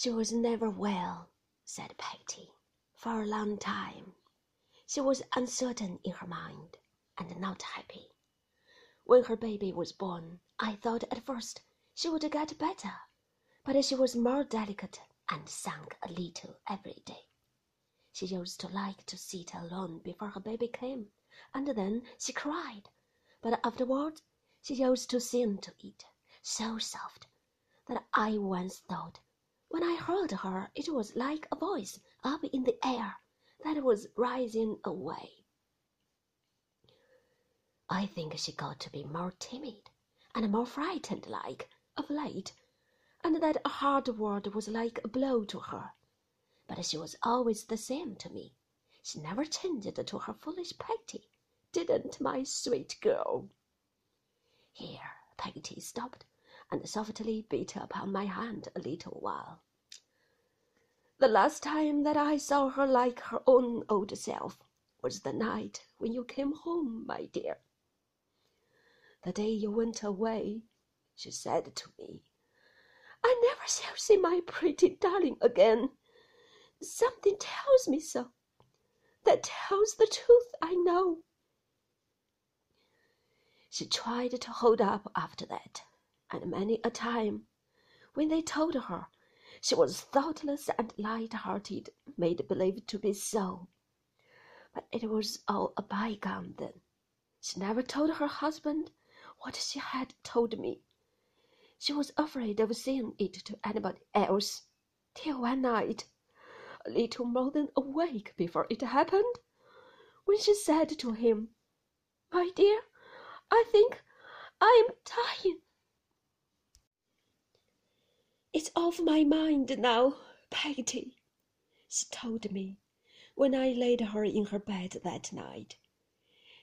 She was never well, said Peggotty, for a long time. She was uncertain in her mind, and not happy. When her baby was born, I thought at first she would get better, but she was more delicate and sank a little every day. She used to like to sit alone before her baby came, and then she cried, but afterward she used to sing to it, so soft that I once thought when I heard her it was like a voice up in the air that was rising away. I think she got to be more timid and more frightened like of late, and that a hard word was like a blow to her. But she was always the same to me. She never changed to her foolish Peggotty, didn't my sweet girl? Here Peggotty stopped and softly beat upon my hand a little while. The last time that I saw her like her own old self was the night when you came home, my dear. The day you went away, she said to me, I never shall see my pretty darling again. Something tells me so. That tells the truth, I know. She tried to hold up after that, and many a time, when they told her she was thoughtless and light-hearted, made believe to be so. But it was all a bygone then. She never told her husband what she had told me. She was afraid of saying it to anybody else, till one night, a little more than a week before it happened, when she said to him, My dear, I think I am dying. It's off my mind now, Peggotty, she told me when I laid her in her bed that night.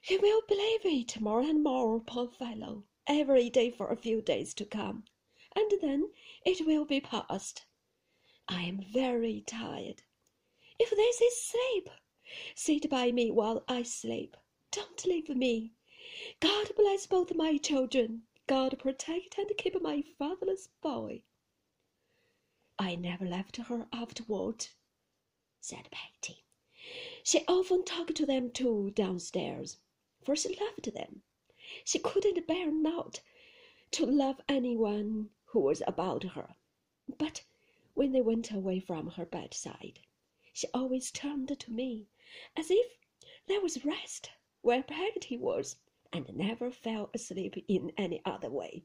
He will believe it more and more, poor fellow, every day for a few days to come, and then it will be past. I am very tired. If this is sleep, sit by me while I sleep. Don't leave me. God bless both my children. God protect and keep my fatherless boy. I never left her afterward, said Peggotty. She often talked to them too downstairs, for she loved them. She couldn't bear not to love anyone who was about her. But when they went away from her bedside, she always turned to me, as if there was rest where Peggotty was, and never fell asleep in any other way.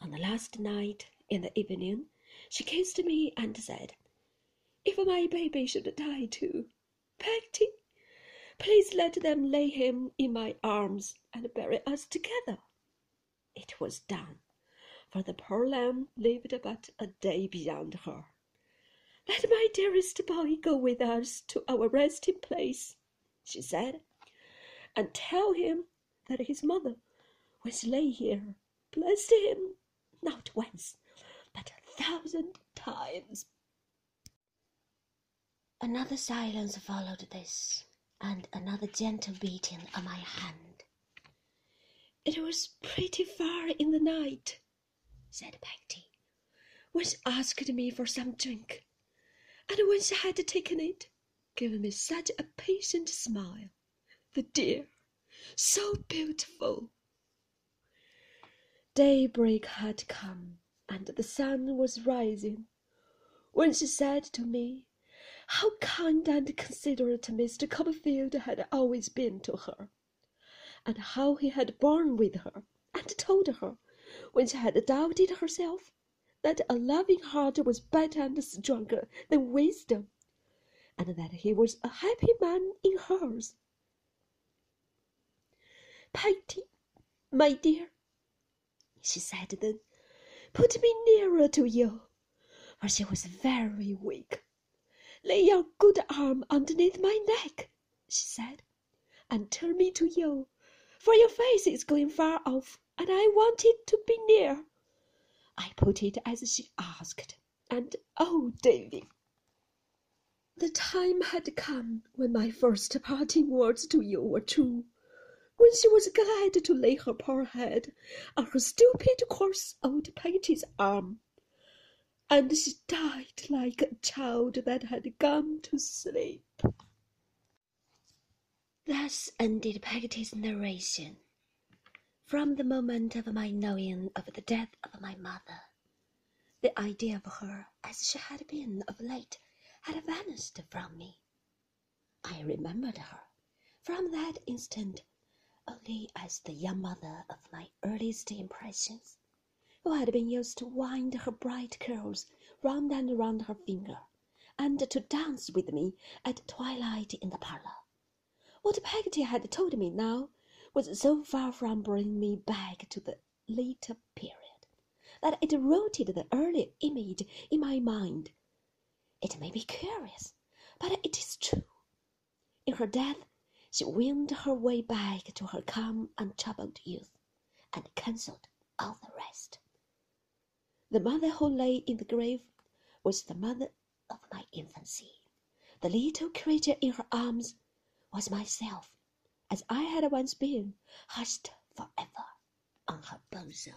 On the last night in the evening, she kissed me and said, If my baby should die too, Peggotty, please let them lay him in my arms and bury us together. It was done, for the poor lamb lived but a day beyond her. Let my dearest boy go with us to our resting place, she said, and tell him that his mother, she lay here, blessed him not once, thousand times. Another silence followed this, and another gentle beating on my hand. It was pretty far in the night, said Peggotty, when she asked me for some drink, and when she had taken it, gave me such a patient smile. The dear, so beautiful. Daybreak had come, and the sun was rising, when she said to me how kind and considerate Mr. Copperfield had always been to her, and how he had borne with her, and told her, when she had doubted herself, that a loving heart was better and stronger than wisdom, and that he was a happy man in hers. Peggotty, my dear, she said then, put me nearer to you, for she was very weak. Lay your good arm underneath my neck, she said, and turn me to you, for your face is going far off, and I want it to be near. I put it as she asked, and oh, Davy! The time had come when my first parting words to you were true when she was glad to lay her poor head on her stupid, coarse old Peggotty's arm. and she died like a child that had gone to sleep. Thus ended Peggotty's narration. From the moment of my knowing of the death of my mother, the idea of her as she had been of late had vanished from me. I remembered her from that instant only as the young mother of my earliest impressions, who had been used to wind her bright curls round and round her finger, and to dance with me at twilight in the parlour. What Peggotty had told me now was so far from bringing me back to the later period that it rooted the earlier image in my mind. It may be curious, but it is true. In her death, she winged her way back to her calm, untroubled youth, and cancelled all the rest. The mother who lay in the grave was the mother of my infancy. The little creature in her arms was myself, as I had once been, hushed forever on her bosom.